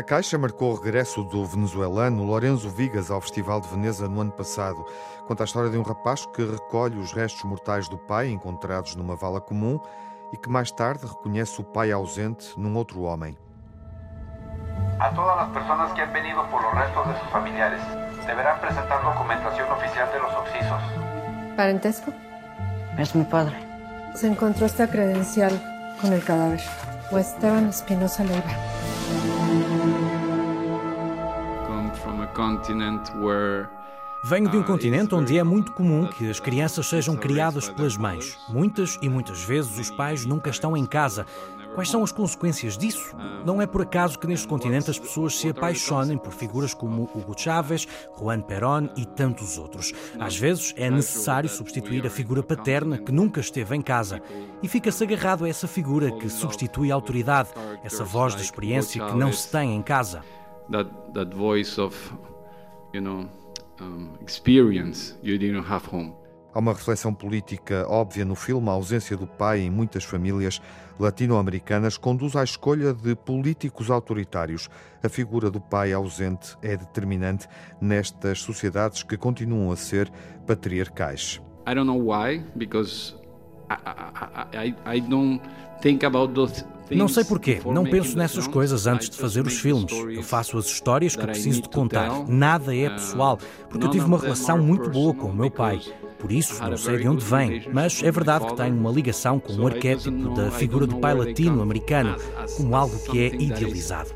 A Caixa marcou o regresso do venezuelano Lorenzo Vigas ao Festival de Veneza no ano passado. Conta a história de um rapaz que recolhe os restos mortais do pai encontrados numa vala comum e que mais tarde reconhece o pai ausente num outro homem. A todas as pessoas que han venido por los restos de seus familiares, deverão apresentar documentação oficial de los occisos. ¿Parentesco? Es mi padre. Se encontró esta credencial con el cadáver. O Esteban Espinosa Leiva. Venho de um continente onde é muito comum que as crianças sejam criadas pelas mães. Muitas e muitas vezes os pais nunca estão em casa. Quais são as consequências disso? Não é por acaso que neste continente as pessoas se apaixonem por figuras como Hugo Chávez, Juan Perón e tantos outros. Às vezes é necessário substituir a figura paterna que nunca esteve em casa e fica-se agarrado a essa figura que substitui a autoridade, essa voz de experiência que não se tem em casa. Experience you didn't have home. Há uma reflexão política óbvia no filme. A ausência do pai em muitas famílias latino-americanas conduz à escolha de políticos autoritários. A figura do pai ausente é determinante nestas sociedades que continuam a ser patriarcais. I don't know why, because I, I, I don't think about those não sei porquê, não penso nessas coisas antes de fazer os filmes. Eu faço as histórias que preciso de contar. Nada é pessoal, porque eu tive uma relação muito boa com o meu pai. Por isso, não sei de onde vem, mas é verdade que tenho uma ligação com o arquétipo da figura do pai latino-americano como algo que é idealizado.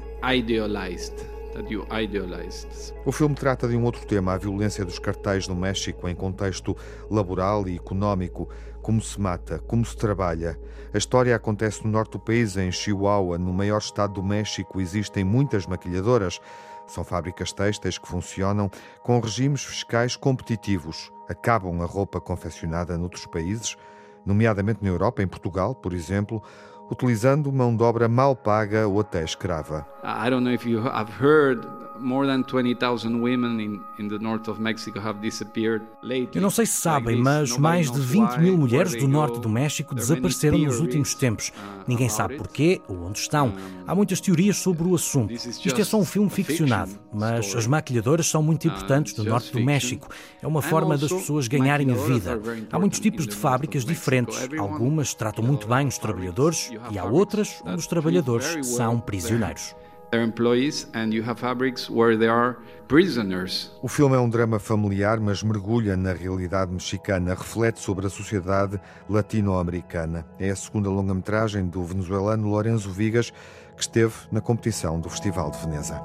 O filme trata de um outro tema, a violência dos cartéis no México em contexto laboral e económico. Como se mata, como se trabalha. A história acontece no norte do país, em Chihuahua, no maior estado do México. Existem muitas maquilhadoras. São fábricas têxteis que funcionam com regimes fiscais competitivos. Acabam a roupa confeccionada noutros países, nomeadamente na Europa, em Portugal, por exemplo, utilizando mão de obra mal paga ou até escrava. I don't know if you have heard more than 20,000 women in, in the north of Mexico have disappeared lately. Eu não sei se sabem, mas mais de 20 mil mulheres do norte do México desapareceram nos últimos tempos. Uh, Ninguém sabe porquê ou onde estão. Há muitas teorias sobre o assunto. Isto é só um filme ficcionado, mas as maquilhadoras são muito uh, importantes no norte do México. É uma forma das pessoas ganharem a vida. Há muitos tipos de fábricas diferentes. Algumas tratam muito bem os trabalhadores e há outras onde os trabalhadores são prisioneiros O filme é um drama familiar, mas mergulha na realidade mexicana, reflete sobre a sociedade latino-americana. É a segunda longa-metragem do venezuelano Lorenzo Vigas, que esteve na competição do Festival de Veneza.